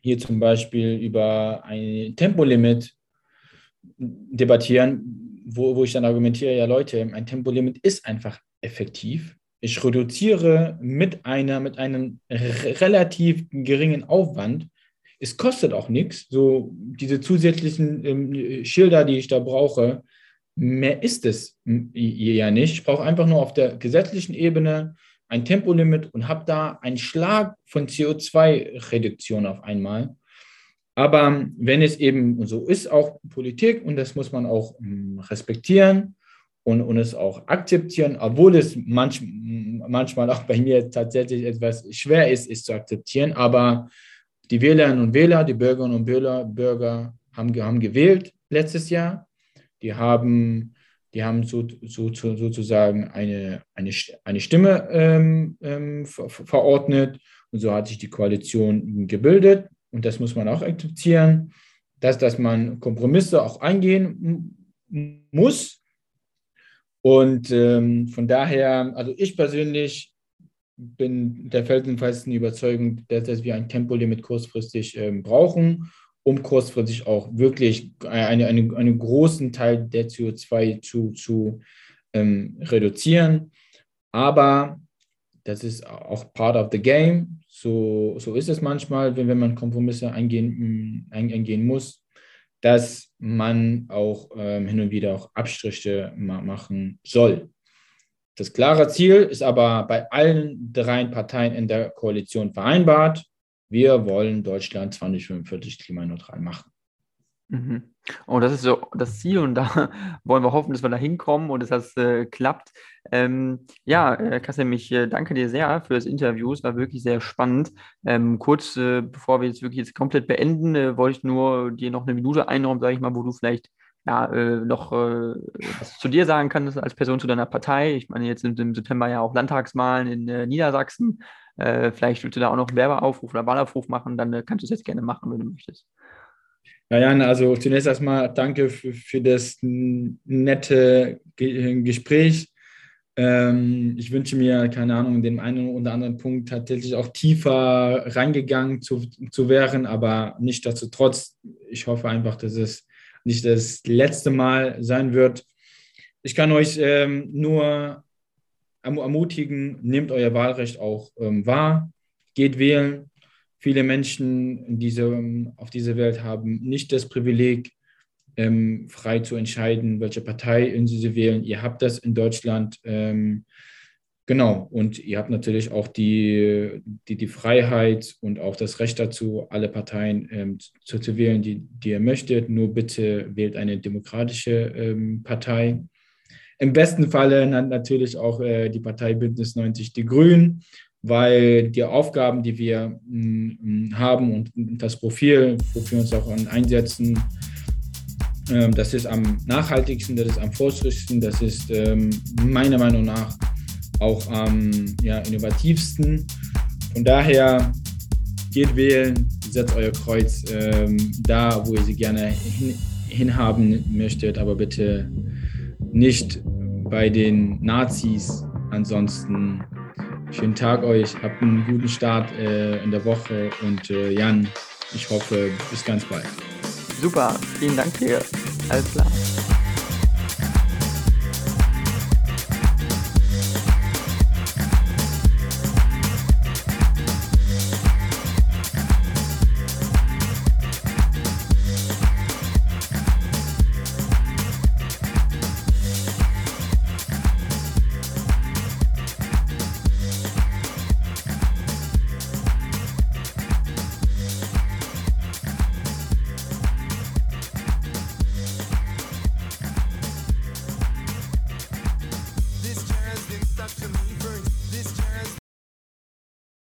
hier zum Beispiel über ein Tempolimit debattieren, wo, wo ich dann argumentiere, ja Leute, ein Tempolimit ist einfach effektiv ich reduziere mit, einer, mit einem relativ geringen Aufwand. Es kostet auch nichts, so diese zusätzlichen ähm, Schilder, die ich da brauche, mehr ist es ja nicht. Ich brauche einfach nur auf der gesetzlichen Ebene ein Tempolimit und habe da einen Schlag von CO2-Reduktion auf einmal. Aber wenn es eben so ist, auch Politik, und das muss man auch respektieren, und, und es auch akzeptieren, obwohl es manch, manchmal auch bei mir tatsächlich etwas schwer ist, es zu akzeptieren. Aber die Wählerinnen und Wähler, die Bürgerinnen und Bürger, Bürger haben, haben gewählt letztes Jahr. Die haben, die haben so, so, sozusagen eine, eine, eine Stimme ähm, ähm, ver, verordnet und so hat sich die Koalition gebildet. Und das muss man auch akzeptieren, dass, dass man Kompromisse auch eingehen muss und ähm, von daher, also ich persönlich bin der felsenfesten Überzeugung, dass, dass wir ein Tempolimit kurzfristig ähm, brauchen, um kurzfristig auch wirklich eine, eine, einen großen Teil der CO2 zu, zu ähm, reduzieren. Aber das ist auch part of the game. So, so ist es manchmal, wenn, wenn man Kompromisse eingehen, eingehen muss dass man auch ähm, hin und wieder auch Abstriche ma machen soll. Das klare Ziel ist aber bei allen drei Parteien in der Koalition vereinbart. Wir wollen Deutschland 2045 klimaneutral machen. Mhm. Und das ist so das Ziel und da wollen wir hoffen, dass wir da hinkommen und dass das äh, klappt. Ähm, ja, äh, ich äh, danke dir sehr für das Interview. Es war wirklich sehr spannend. Ähm, kurz äh, bevor wir jetzt wirklich jetzt komplett beenden, äh, wollte ich nur dir noch eine Minute einräumen, sage ich mal, wo du vielleicht ja, äh, noch äh, was zu dir sagen kannst als Person zu deiner Partei. Ich meine, jetzt sind im September ja auch Landtagswahlen in Niedersachsen. Vielleicht willst du da auch noch einen Werbeaufruf oder Wahlaufruf machen, dann kannst du es jetzt gerne machen, wenn du möchtest. Ja, Jan, also zunächst erstmal danke für, für das nette Gespräch. Ähm, ich wünsche mir, keine Ahnung, in dem einen oder anderen Punkt tatsächlich auch tiefer reingegangen zu, zu wären, aber nicht dazu trotz. Ich hoffe einfach, dass es nicht das letzte Mal sein wird. Ich kann euch ähm, nur ermutigen, nehmt euer Wahlrecht auch ähm, wahr, geht wählen. Viele Menschen diese, auf dieser Welt haben nicht das Privileg, ähm, frei zu entscheiden, welche Partei Sie wählen. Ihr habt das in Deutschland. Ähm, genau. Und ihr habt natürlich auch die, die, die Freiheit und auch das Recht dazu, alle Parteien ähm, zu, zu, wählen, die, die ihr möchtet. Nur bitte wählt eine demokratische ähm, Partei. Im besten Falle natürlich auch äh, die Partei Bündnis 90 Die Grünen, weil die Aufgaben, die wir mh, mm, haben und das Profil, wofür wir uns auch einsetzen, ähm, das ist am nachhaltigsten, das ist am fortschrittlichsten, das ist ähm, meiner Meinung nach auch am ja, innovativsten. Von daher geht wählen, setzt euer Kreuz ähm, da, wo ihr sie gerne hin, hinhaben möchtet, aber bitte nicht bei den Nazis. Ansonsten schönen Tag euch, habt einen guten Start äh, in der Woche und äh, Jan, ich hoffe, bis ganz bald. Super, vielen Dank dir. Alles klar.